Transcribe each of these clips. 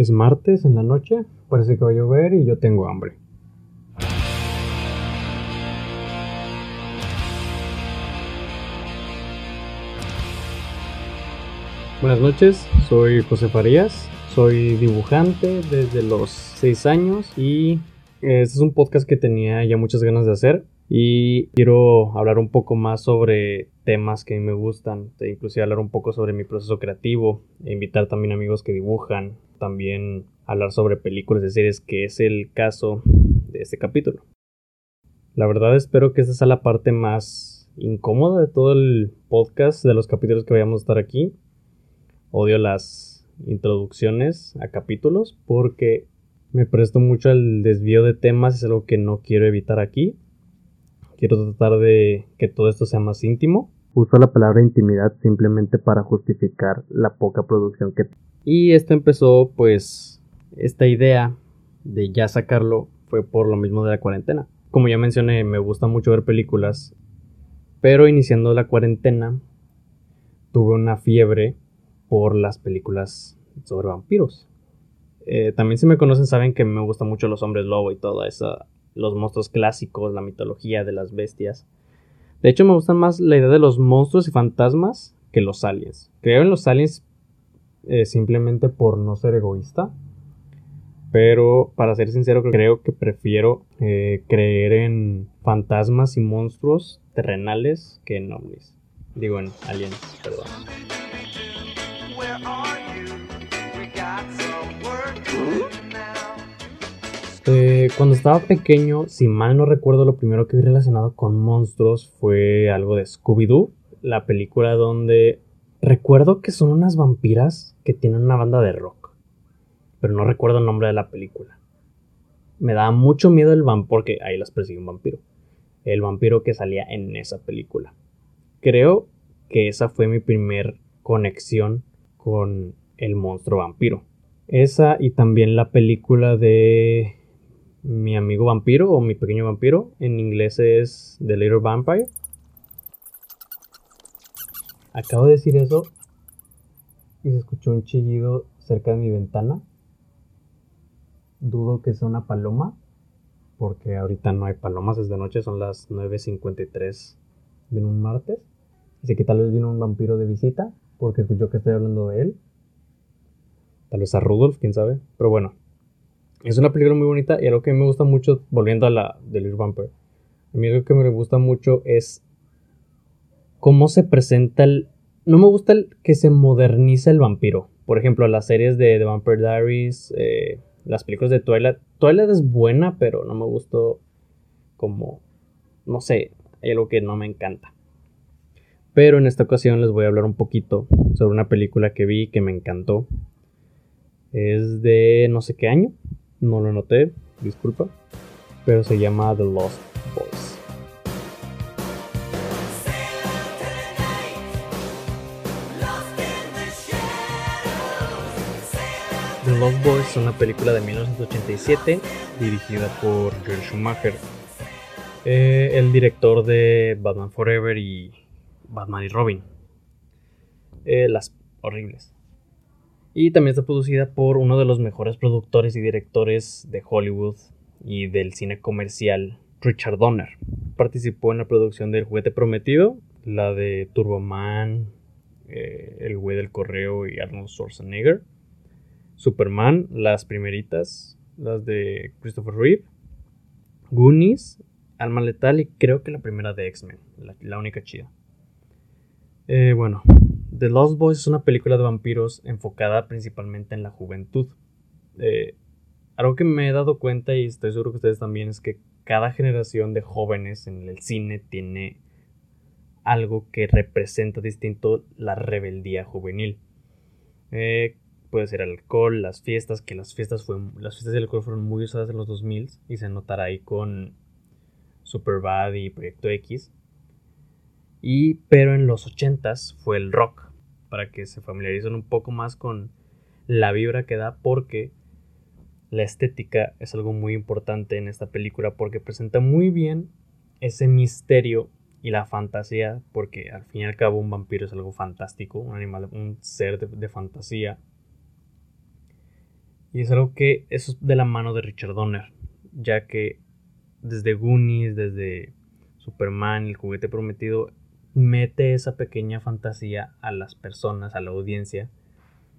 Es martes en la noche, parece que va a llover y yo tengo hambre. Buenas noches, soy José Farías, soy dibujante desde los 6 años y este es un podcast que tenía ya muchas ganas de hacer y quiero hablar un poco más sobre temas que a mí me gustan, e inclusive hablar un poco sobre mi proceso creativo, e invitar también amigos que dibujan, también hablar sobre películas de series, que es el caso de este capítulo. La verdad espero que esta sea la parte más incómoda de todo el podcast, de los capítulos que vayamos a estar aquí. Odio las introducciones a capítulos porque me presto mucho al desvío de temas, es algo que no quiero evitar aquí. Quiero tratar de que todo esto sea más íntimo. Uso la palabra intimidad simplemente para justificar la poca producción que... Y esto empezó pues esta idea de ya sacarlo fue por lo mismo de la cuarentena. Como ya mencioné, me gusta mucho ver películas, pero iniciando la cuarentena tuve una fiebre por las películas sobre vampiros. Eh, también si me conocen saben que me gustan mucho los hombres lobo y todo eso, los monstruos clásicos, la mitología de las bestias. De hecho me gustan más la idea de los monstruos y fantasmas que los aliens. Creo en los aliens eh, simplemente por no ser egoísta pero para ser sincero, creo que prefiero eh, creer en fantasmas y monstruos terrenales que en ovnis. Digo, en aliens, perdón. Eh, cuando estaba pequeño, si mal no recuerdo, lo primero que vi relacionado con monstruos fue algo de Scooby-Doo, la película donde recuerdo que son unas vampiras que tienen una banda de rock pero no recuerdo el nombre de la película. Me daba mucho miedo el vampiro, porque ahí las persigue un vampiro. El vampiro que salía en esa película. Creo que esa fue mi primer conexión con el monstruo vampiro. Esa y también la película de mi amigo vampiro o mi pequeño vampiro. En inglés es The Little Vampire. Acabo de decir eso y se escuchó un chillido cerca de mi ventana dudo que sea una paloma, porque ahorita no hay palomas, es de noche, son las 9.53 de un martes. Así que tal vez vino un vampiro de visita, porque escuchó que estoy hablando de él. Tal vez a Rudolf, quién sabe. Pero bueno, es una película muy bonita y algo que me gusta mucho, volviendo a la de Little Vampire, a mí lo que me gusta mucho es cómo se presenta el... No me gusta el que se moderniza el vampiro. Por ejemplo, las series de The Vampire Diaries, eh, las películas de Twilight. Twilight es buena, pero no me gustó como, no sé, hay algo que no me encanta. Pero en esta ocasión les voy a hablar un poquito sobre una película que vi que me encantó. Es de no sé qué año, no lo noté, disculpa, pero se llama The Lost Boys. Lost Boys es una película de 1987 dirigida por Joel Schumacher, eh, el director de Batman Forever y Batman y Robin. Eh, las horribles. Y también está producida por uno de los mejores productores y directores de Hollywood y del cine comercial, Richard Donner. Participó en la producción del Juguete Prometido, la de Turboman, eh, El Güey del Correo y Arnold Schwarzenegger. Superman, las primeritas, las de Christopher Reeve, Goonies, Alma Letal y creo que la primera de X-Men, la, única chida. Eh, bueno, The Lost Boys es una película de vampiros enfocada principalmente en la juventud. Eh, algo que me he dado cuenta y estoy seguro que ustedes también es que cada generación de jóvenes en el cine tiene algo que representa distinto la rebeldía juvenil. Eh, puede ser alcohol, las fiestas, que las fiestas fueron, las fiestas del alcohol fueron muy usadas en los 2000 y se notará ahí con Superbad y Proyecto X. Y pero en los 80s fue el rock, para que se familiaricen un poco más con la vibra que da porque la estética es algo muy importante en esta película porque presenta muy bien ese misterio y la fantasía, porque al fin y al cabo un vampiro es algo fantástico, un animal, un ser de fantasía. Y es algo que es de la mano de Richard Donner, ya que desde Goonies, desde Superman, el juguete prometido, mete esa pequeña fantasía a las personas, a la audiencia,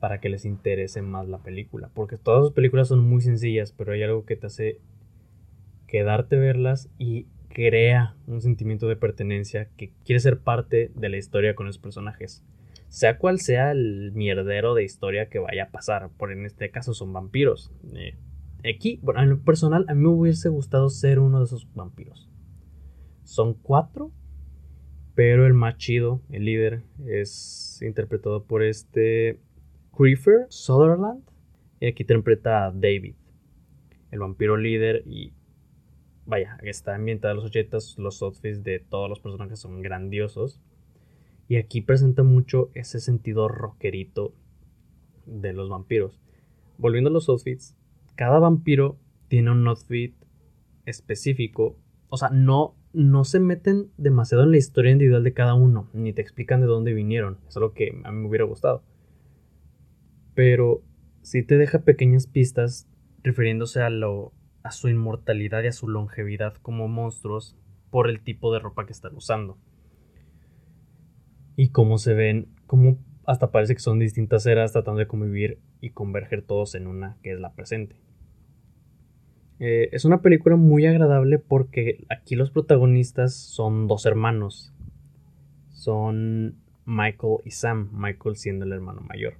para que les interese más la película. Porque todas las películas son muy sencillas, pero hay algo que te hace quedarte verlas y crea un sentimiento de pertenencia que quiere ser parte de la historia con los personajes. Sea cual sea el mierdero de historia que vaya a pasar, por en este caso son vampiros. Eh, aquí, bueno, en lo personal, a mí me hubiese gustado ser uno de esos vampiros. Son cuatro, pero el más chido, el líder, es interpretado por este Creeper Sutherland. Y aquí interpreta a David, el vampiro líder. Y vaya, está ambientada en los 80 los outfits de todos los personajes son grandiosos. Y aquí presenta mucho ese sentido rockerito de los vampiros. Volviendo a los outfits, cada vampiro tiene un outfit específico. O sea, no, no se meten demasiado en la historia individual de cada uno, ni te explican de dónde vinieron. Es lo que a mí me hubiera gustado. Pero sí te deja pequeñas pistas refiriéndose a, lo, a su inmortalidad y a su longevidad como monstruos por el tipo de ropa que están usando. Y cómo se ven, cómo hasta parece que son distintas eras tratando de convivir y converger todos en una que es la presente. Eh, es una película muy agradable porque aquí los protagonistas son dos hermanos. Son Michael y Sam, Michael siendo el hermano mayor.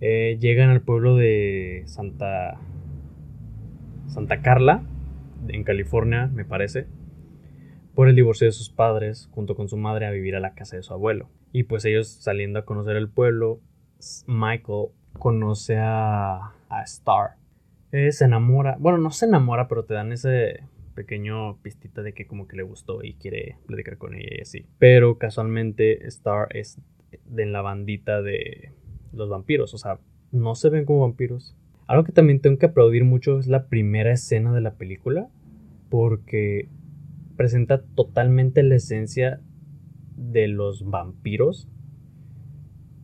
Eh, llegan al pueblo de Santa Santa Carla, en California, me parece, por el divorcio de sus padres, junto con su madre, a vivir a la casa de su abuelo. Y pues ellos saliendo a conocer el pueblo, Michael conoce a, a Star. Eh, se enamora, bueno, no se enamora, pero te dan ese pequeño pistita de que como que le gustó y quiere platicar con ella y así. Pero casualmente Star es de la bandita de los vampiros, o sea, no se ven como vampiros. Algo que también tengo que aplaudir mucho es la primera escena de la película, porque presenta totalmente la esencia de los vampiros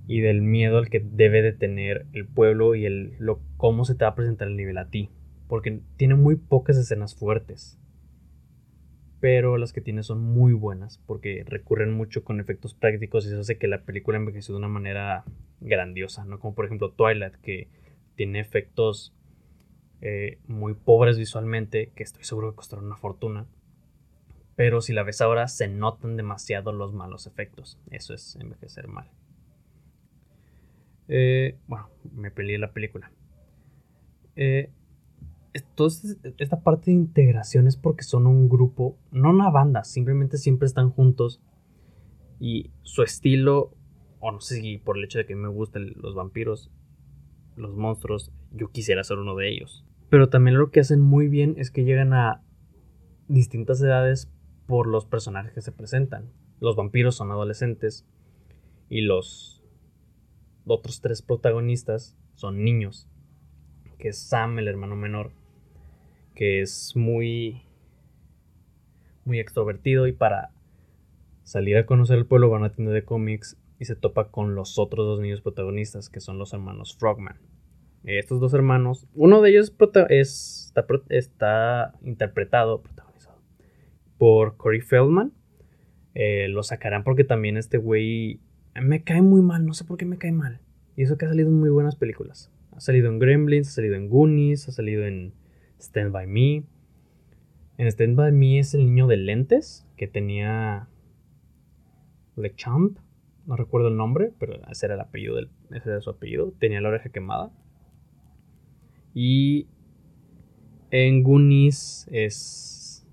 y del miedo al que debe de tener el pueblo y el lo, cómo se te va a presentar el nivel a ti. Porque tiene muy pocas escenas fuertes. Pero las que tiene son muy buenas porque recurren mucho con efectos prácticos y eso hace que la película envejeció de una manera grandiosa, ¿no? Como por ejemplo Twilight, que tiene efectos eh, muy pobres visualmente, que estoy seguro que costaron una fortuna. Pero si la ves ahora, se notan demasiado los malos efectos. Eso es envejecer mal. Eh, bueno, me peleé la película. Eh, entonces, esta parte de integración es porque son un grupo, no una banda, simplemente siempre están juntos. Y su estilo, o no sé si por el hecho de que me gustan los vampiros, los monstruos, yo quisiera ser uno de ellos. Pero también lo que hacen muy bien es que llegan a distintas edades por los personajes que se presentan. Los vampiros son adolescentes y los otros tres protagonistas son niños. Que es Sam, el hermano menor, que es muy muy extrovertido y para salir a conocer el pueblo van a tienda de cómics y se topa con los otros dos niños protagonistas, que son los hermanos Frogman. Estos dos hermanos, uno de ellos está, interpretado, protagonizado por Corey Feldman. Eh, lo sacarán porque también este güey me cae muy mal, no sé por qué me cae mal. Y eso que ha salido en muy buenas películas. Ha salido en Gremlins, ha salido en Goonies, ha salido en Stand By Me. En Stand By Me es el niño de lentes que tenía Champ no recuerdo el nombre, pero ese era el apellido del, ese era su apellido, tenía la oreja quemada. Y en Goonies es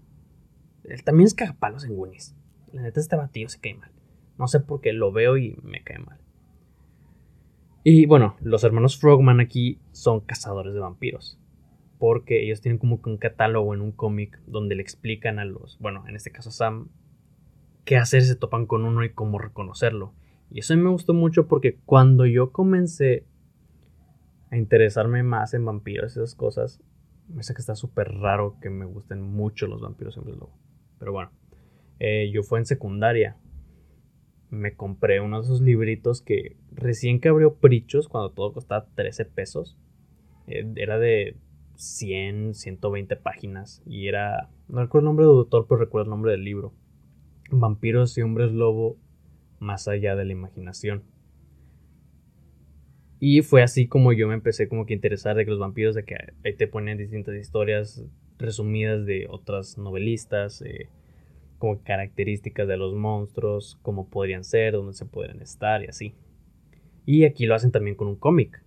él también es cagapalos en Goonies. La neta este batido se cae mal. No sé por qué lo veo y me cae mal. Y bueno, los hermanos Frogman aquí son cazadores de vampiros. Porque ellos tienen como que un catálogo en un cómic donde le explican a los, bueno, en este caso a Sam, qué hacer si se topan con uno y cómo reconocerlo. Y eso me gustó mucho porque cuando yo comencé a interesarme más en vampiros y esas cosas, me sé que está súper raro que me gusten mucho los vampiros en lobo. Pero bueno, eh, yo fue en secundaria. Me compré uno de esos libritos que recién que abrió Prichos, cuando todo costaba 13 pesos. Eh, era de 100, 120 páginas y era, no recuerdo el nombre del autor, pero recuerdo el nombre del libro. Vampiros y hombres lobo más allá de la imaginación. Y fue así como yo me empecé como que a interesar de que los vampiros, de que ahí te ponen distintas historias resumidas de otras novelistas, eh, como características de los monstruos, cómo podrían ser, dónde se podrían estar y así. Y aquí lo hacen también con un cómic.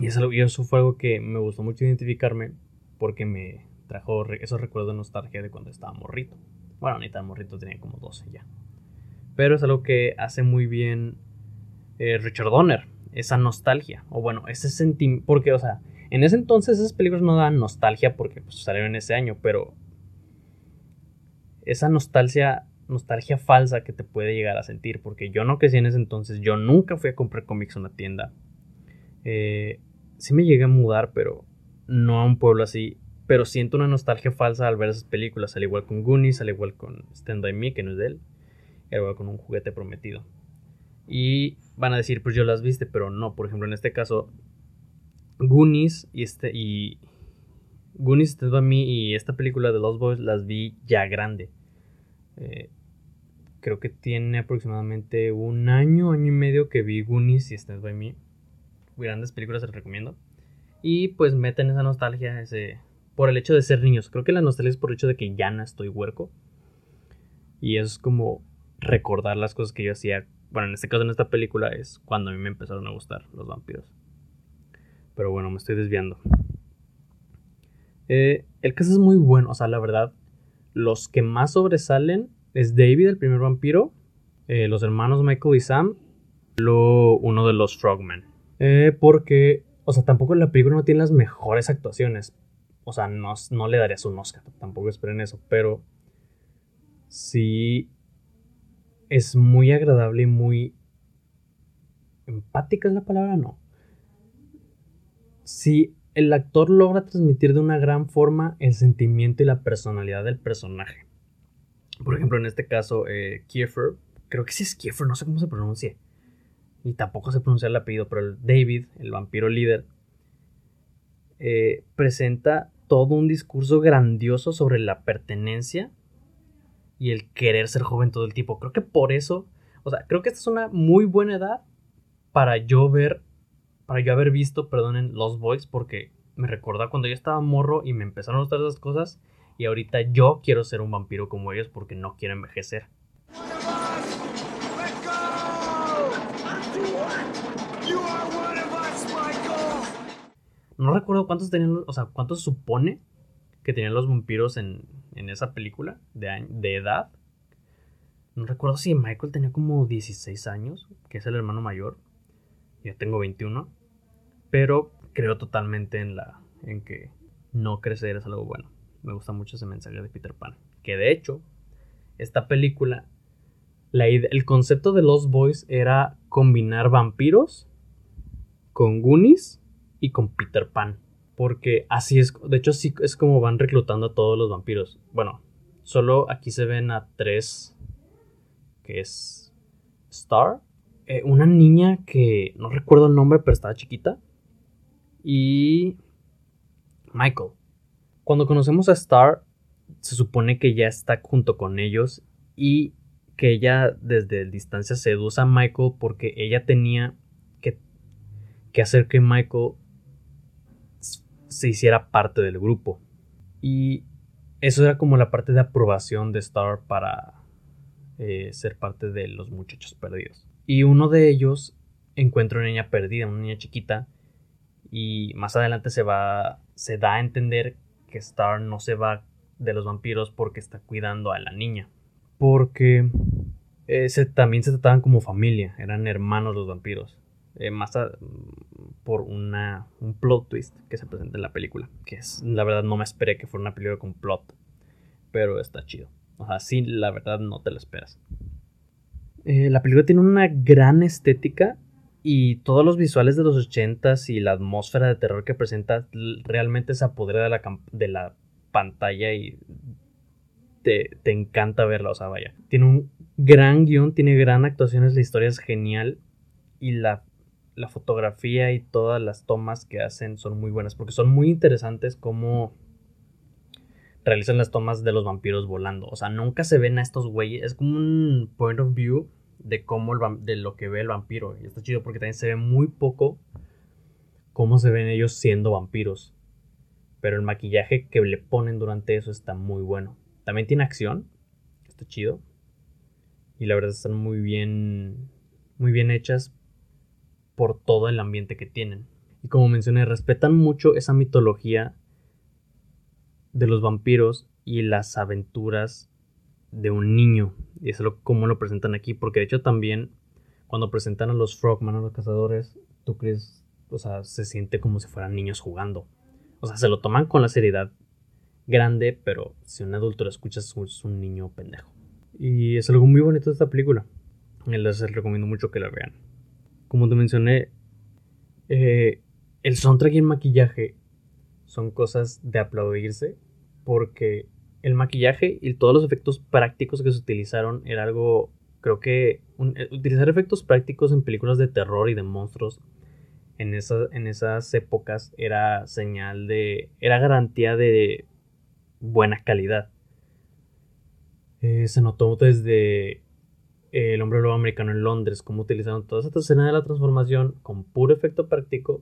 Y eso, fue algo que me gustó mucho identificarme porque me trajo esos recuerdos de nostalgia de cuando estaba morrito. Bueno, ni tan morrito, tenía como 12 ya. Pero es algo que hace muy bien eh, Richard Donner, esa nostalgia. O bueno, ese sentimiento. Porque, o sea, en ese entonces esas películas no dan nostalgia porque pues, salieron en ese año, pero esa nostalgia, nostalgia falsa que te puede llegar a sentir, porque yo no crecí en ese entonces, yo nunca fui a comprar cómics en una tienda. Eh, sí me llegué a mudar, pero no a un pueblo así. Pero siento una nostalgia falsa al ver esas películas, al igual con Goonies, al igual con Stand By Me, que no es de él, al igual con un juguete prometido. Y van a decir, pues yo las viste, pero no. Por ejemplo, en este caso, Goonies y este y Goonies, Stand By Me y esta película de Los Boys las vi ya grande. Eh, creo que tiene aproximadamente un año, año y medio que vi Goonies y Stand By Me. Grandes películas, las recomiendo. Y pues meten esa nostalgia, ese por el hecho de ser niños. Creo que la nostalgia es por el hecho de que ya no estoy huerco. Y es como recordar las cosas que yo hacía. Bueno, en este caso, en esta película, es cuando a mí me empezaron a gustar los vampiros. Pero bueno, me estoy desviando. Eh, el caso es muy bueno. O sea, la verdad, los que más sobresalen es David, el primer vampiro. Eh, los hermanos Michael y Sam. Lo, uno de los Frogmen. Eh, porque, o sea, tampoco la película no tiene las mejores actuaciones o sea, no, no le darías un Oscar, tampoco esperen eso, pero sí es muy agradable y muy empática es la palabra, no. Si el actor logra transmitir de una gran forma el sentimiento y la personalidad del personaje. Por ejemplo, en este caso, eh, Kiefer, creo que sí es Kiefer, no sé cómo se pronuncia. Y tampoco se pronuncia el apellido, pero el David, el vampiro líder, eh, presenta todo un discurso grandioso sobre la pertenencia y el querer ser joven todo el tiempo. Creo que por eso, o sea, creo que esta es una muy buena edad para yo ver, para yo haber visto, perdonen, Los Boys, porque me recuerda cuando yo estaba morro y me empezaron a gustar esas cosas y ahorita yo quiero ser un vampiro como ellos porque no quiero envejecer. No recuerdo cuántos tenían, o sea, cuántos supone que tenían los vampiros en, en esa película de, de edad. No recuerdo si Michael tenía como 16 años, que es el hermano mayor. Yo tengo 21. Pero creo totalmente en la en que no crecer es algo bueno. Me gusta mucho ese mensaje de Peter Pan. Que de hecho, esta película, la, el concepto de los boys era combinar vampiros con Goonies y con Peter Pan. Porque así es, de hecho sí es como van reclutando a todos los vampiros. Bueno, solo aquí se ven a tres, que es Star, eh, una niña que no recuerdo el nombre, pero estaba chiquita, y Michael. Cuando conocemos a Star, se supone que ya está junto con ellos y que ella desde distancia seduce a Michael porque ella tenía que, que hacer que Michael se hiciera parte del grupo. Y eso era como la parte de aprobación de Star para eh, ser parte de los muchachos perdidos. Y uno de ellos encuentra una niña perdida, una niña chiquita, y más adelante se va, se da a entender que Star no se va de los vampiros porque está cuidando a la niña. Porque eh, también se trataban como familia, eran hermanos los vampiros. Eh, más por una, un plot twist que se presenta en la película. Que es, la verdad, no me esperé que fuera una película con plot. Pero está chido. O sea, sí, la verdad, no te lo esperas. Eh, la película tiene una gran estética y todos los visuales de los 80 y la atmósfera de terror que presenta realmente se apodera de la, de la pantalla y te, te, encanta verla, o sea, vaya. Tiene un gran guion, tiene gran actuaciones, la historia es genial y la la fotografía y todas las tomas que hacen son muy buenas porque son muy interesantes como realizan las tomas de los vampiros volando. O sea, nunca se ven a estos güeyes. Es como un point of view de cómo el de lo que ve el vampiro. Y está chido porque también se ve muy poco cómo se ven ellos siendo vampiros. Pero el maquillaje que le ponen durante eso está muy bueno. También tiene acción. Está chido. Y la verdad están muy bien. Muy bien hechas por todo el ambiente que tienen. Y como mencioné, respetan mucho esa mitología de los vampiros y las aventuras de un niño. Y eso es lo, como lo presentan aquí. Porque de hecho también cuando presentan a los Frogman, a los cazadores, tú crees, o sea, se siente como si fueran niños jugando. O sea, se lo toman con la seriedad grande, pero si un adulto lo escucha es un niño pendejo. Y es algo muy bonito de esta película. Les recomiendo mucho que la vean. Como te mencioné, eh, el soundtrack y el maquillaje son cosas de aplaudirse porque el maquillaje y todos los efectos prácticos que se utilizaron era algo, creo que eh, utilizar efectos prácticos en películas de terror y de monstruos en, en esas épocas era señal de, era garantía de buena calidad. Eh, se notó desde El hombre lobo americano en Londres, cómo utilizaron toda esta escena de la transformación con puro efecto práctico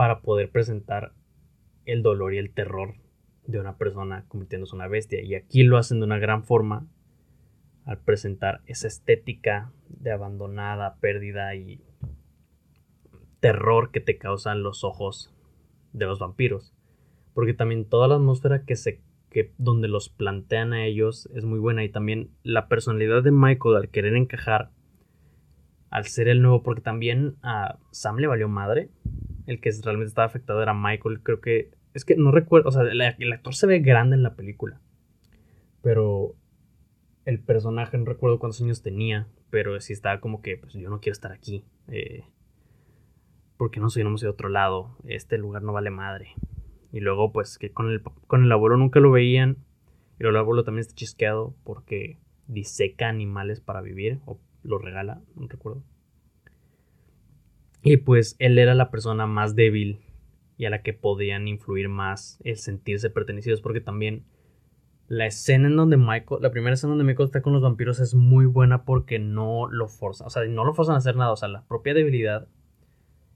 para poder presentar el dolor y el terror de una persona convirtiéndose en una bestia. Y aquí lo hacen de una gran forma al presentar esa estética de abandonada, pérdida y terror que te causan los ojos de los vampiros. Porque también toda la atmósfera que se que donde los plantean a ellos es muy buena y también la personalidad de Michael al querer encajar al ser el nuevo porque también a Sam le valió madre el que realmente estaba afectado era Michael. Creo que. Es que no recuerdo. O sea, el, actor se ve grande en la película. Pero. El personaje no recuerdo cuántos años tenía. Pero sí estaba como que. Pues yo no quiero estar aquí. Eh, porque no soy no de otro lado. Este lugar no vale madre. Y luego, pues, que con el, con el abuelo nunca lo veían. Y luego el abuelo también está chisqueado porque diseca animales para vivir. O lo regala, no recuerdo. Y pues él era la persona más débil y a la que podían influir más el sentirse pertenecidos, porque también la escena en donde Michael, la primera escena donde Michael está con los vampiros es muy buena porque no lo forzan, o sea, no lo forzan a hacer nada, o sea, la propia debilidad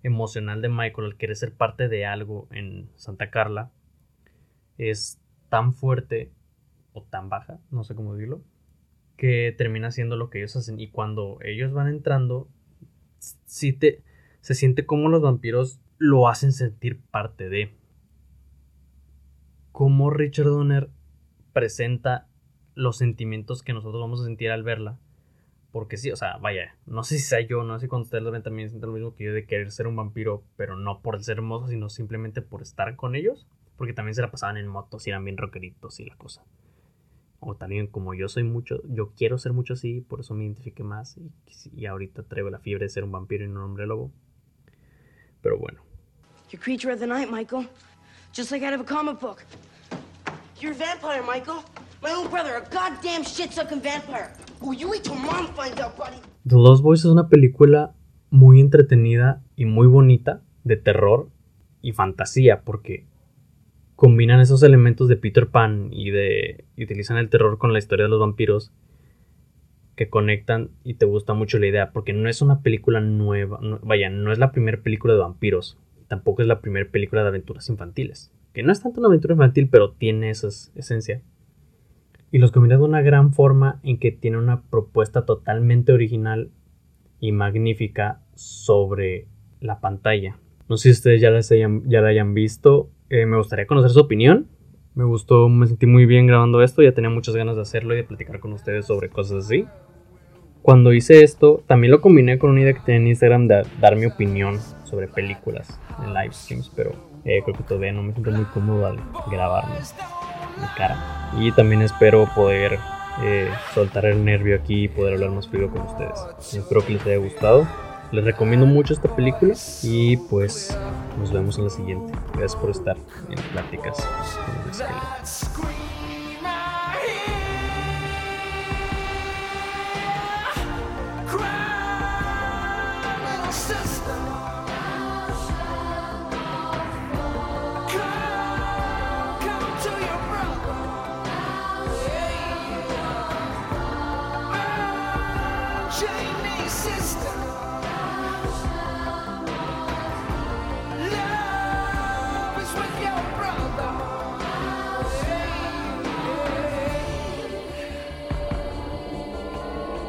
emocional de Michael al querer ser parte de algo en Santa Carla es tan fuerte o tan baja, no sé cómo decirlo, que termina siendo lo que ellos hacen. Y cuando ellos van entrando, si te se siente como los vampiros lo hacen sentir parte de. Cómo Richard Donner presenta los sentimientos que nosotros vamos a sentir al verla. Porque sí, o sea, vaya, no sé si sea yo, no sé si cuando ustedes lo ven también sienten lo mismo que yo de querer ser un vampiro, pero no por ser hermoso, sino simplemente por estar con ellos. Porque también se la pasaban en motos y eran bien rockeritos y la cosa. O también como yo soy mucho, yo quiero ser mucho así, por eso me identifique más. Y, y ahorita traigo la fiebre de ser un vampiro y no un hombre lobo. Pero bueno. You're creature of the night, Michael. Just like out of a comic book. You're a vampire, Michael. My own brother, a goddamn shit-sucking vampire. Who you wait till mom finds out, buddy. The Lost Boys es una película muy entretenida y muy bonita de terror y fantasía porque combinan esos elementos de Peter Pan y de y utilizan el terror con la historia de los vampiros que conectan y te gusta mucho la idea, porque no es una película nueva, vaya, no es la primera película de vampiros, tampoco es la primera película de aventuras infantiles, que no es tanto una aventura infantil, pero tiene esa esencia. Y los combina de una gran forma en que tiene una propuesta totalmente original y magnífica sobre la pantalla. No sé si ustedes ya, ya la hayan visto, eh, me gustaría conocer su opinión. Me gustó, me sentí muy bien grabando esto, ya tenía muchas ganas de hacerlo y de platicar con ustedes sobre cosas así cuando hice esto, también lo combiné con una idea que tenía en Instagram de dar mi opinión sobre películas en live streams, pero eh, creo que todavía no me siento muy cómodo al grabarme mi cara. Y también espero poder eh, soltar el nervio aquí y poder hablar más fluido con ustedes. Espero que les haya gustado. Les recomiendo mucho esta película y pues nos vemos en la siguiente. Gracias por estar en Pláticas con el